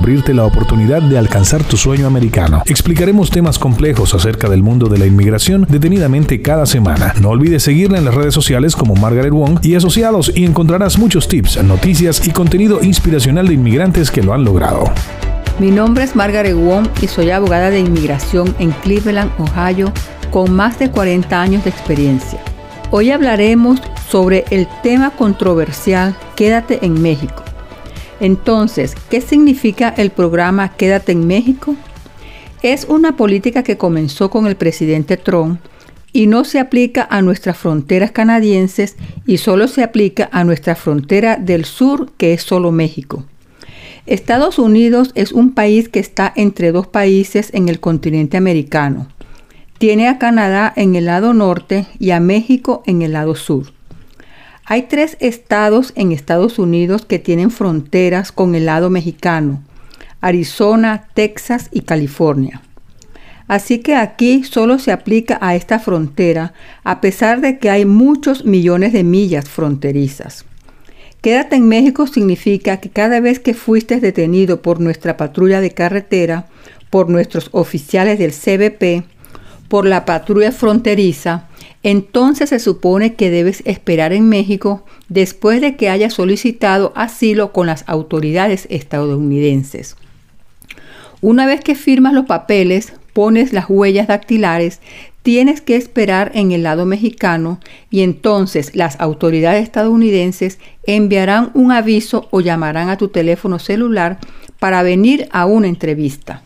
abrirte la oportunidad de alcanzar tu sueño americano. Explicaremos temas complejos acerca del mundo de la inmigración detenidamente cada semana. No olvides seguirla en las redes sociales como Margaret Wong y asociados y encontrarás muchos tips, noticias y contenido inspiracional de inmigrantes que lo han logrado. Mi nombre es Margaret Wong y soy abogada de inmigración en Cleveland, Ohio, con más de 40 años de experiencia. Hoy hablaremos sobre el tema controversial Quédate en México. Entonces, ¿qué significa el programa Quédate en México? Es una política que comenzó con el presidente Trump y no se aplica a nuestras fronteras canadienses y solo se aplica a nuestra frontera del sur, que es solo México. Estados Unidos es un país que está entre dos países en el continente americano. Tiene a Canadá en el lado norte y a México en el lado sur. Hay tres estados en Estados Unidos que tienen fronteras con el lado mexicano, Arizona, Texas y California. Así que aquí solo se aplica a esta frontera, a pesar de que hay muchos millones de millas fronterizas. Quédate en México significa que cada vez que fuiste detenido por nuestra patrulla de carretera, por nuestros oficiales del CBP, por la patrulla fronteriza, entonces se supone que debes esperar en México después de que hayas solicitado asilo con las autoridades estadounidenses. Una vez que firmas los papeles, pones las huellas dactilares, tienes que esperar en el lado mexicano y entonces las autoridades estadounidenses enviarán un aviso o llamarán a tu teléfono celular para venir a una entrevista.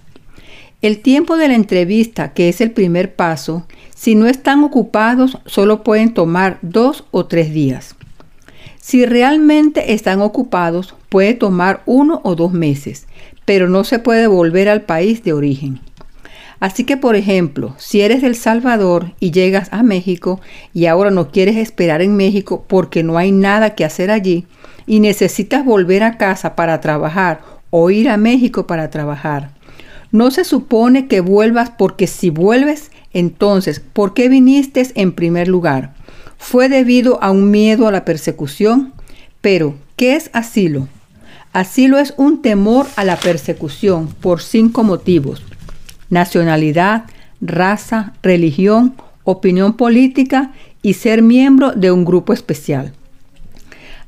El tiempo de la entrevista, que es el primer paso, si no están ocupados, solo pueden tomar dos o tres días. Si realmente están ocupados, puede tomar uno o dos meses, pero no se puede volver al país de origen. Así que, por ejemplo, si eres del Salvador y llegas a México y ahora no quieres esperar en México porque no hay nada que hacer allí y necesitas volver a casa para trabajar o ir a México para trabajar, no se supone que vuelvas porque si vuelves, entonces, ¿por qué viniste en primer lugar? ¿Fue debido a un miedo a la persecución? Pero, ¿qué es asilo? Asilo es un temor a la persecución por cinco motivos. Nacionalidad, raza, religión, opinión política y ser miembro de un grupo especial.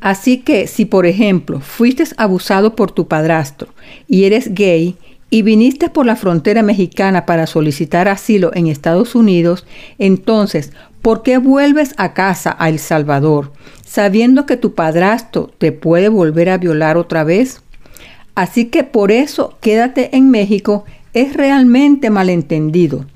Así que si por ejemplo fuiste abusado por tu padrastro y eres gay y viniste por la frontera mexicana para solicitar asilo en Estados Unidos, entonces, ¿por qué vuelves a casa a El Salvador, sabiendo que tu padrastro te puede volver a violar otra vez? Así que por eso quédate en México es realmente malentendido.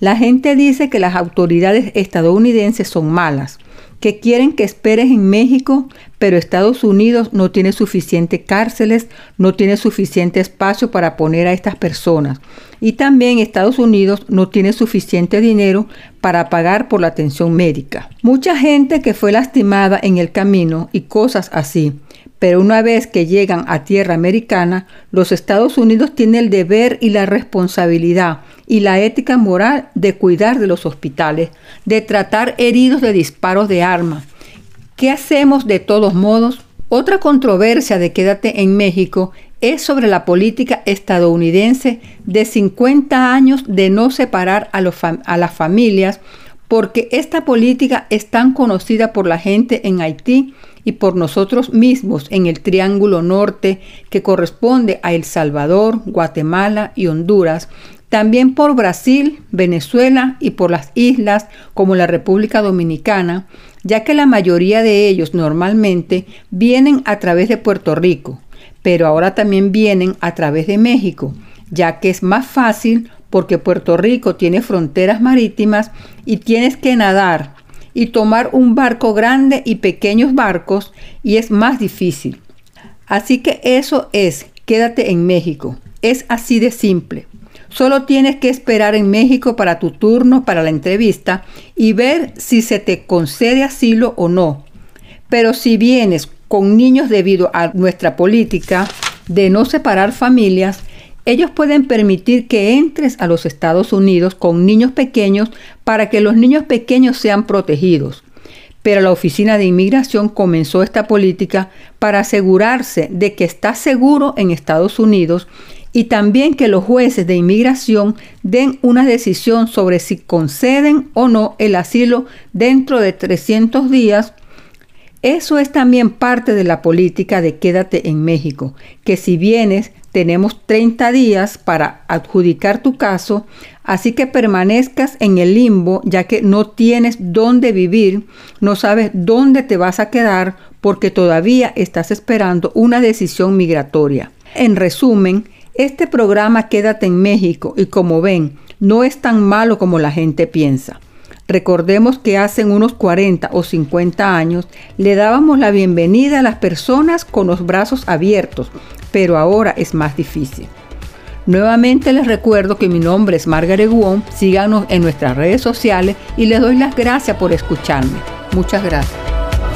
La gente dice que las autoridades estadounidenses son malas, que quieren que esperes en México, pero Estados Unidos no tiene suficientes cárceles, no tiene suficiente espacio para poner a estas personas. Y también Estados Unidos no tiene suficiente dinero para pagar por la atención médica. Mucha gente que fue lastimada en el camino y cosas así. Pero una vez que llegan a tierra americana, los Estados Unidos tienen el deber y la responsabilidad y la ética moral de cuidar de los hospitales, de tratar heridos de disparos de armas. ¿Qué hacemos de todos modos? Otra controversia de Quédate en México es sobre la política estadounidense de 50 años de no separar a, a, las familias, porque esta política es tan conocida por la gente en Haití y por nosotros mismos en el Triángulo Norte que corresponde a El Salvador, Guatemala y Honduras, también por Brasil, Venezuela y por las islas como la República Dominicana, ya que la mayoría de ellos normalmente vienen a través de Puerto Rico, pero ahora también vienen a través de México, ya que es más fácil porque Puerto Rico tiene fronteras marítimas y tienes que nadar y tomar un barco grande y pequeños barcos y es más difícil. Así que eso es, quédate en México. Es así de simple. Solo tienes que esperar en México para tu turno para la entrevista y ver si se te concede asilo o no. Pero si vienes con niños debido a nuestra política de no separar familias, ellos pueden permitir que entres a los Estados Unidos con niños pequeños para que los niños pequeños sean protegidos. Pero la Oficina de Inmigración comenzó esta política para asegurarse de que estás seguro en Estados Unidos y también que los jueces de inmigración den una decisión sobre si conceden o no el asilo dentro de 300 días eso es también parte de la política de quédate en México, que si vienes tenemos 30 días para adjudicar tu caso, así que permanezcas en el limbo ya que no tienes dónde vivir, no sabes dónde te vas a quedar porque todavía estás esperando una decisión migratoria. En resumen, este programa Quédate en México y como ven, no es tan malo como la gente piensa. Recordemos que hace unos 40 o 50 años le dábamos la bienvenida a las personas con los brazos abiertos, pero ahora es más difícil. Nuevamente les recuerdo que mi nombre es Margaret Wong, síganos en nuestras redes sociales y les doy las gracias por escucharme. Muchas gracias.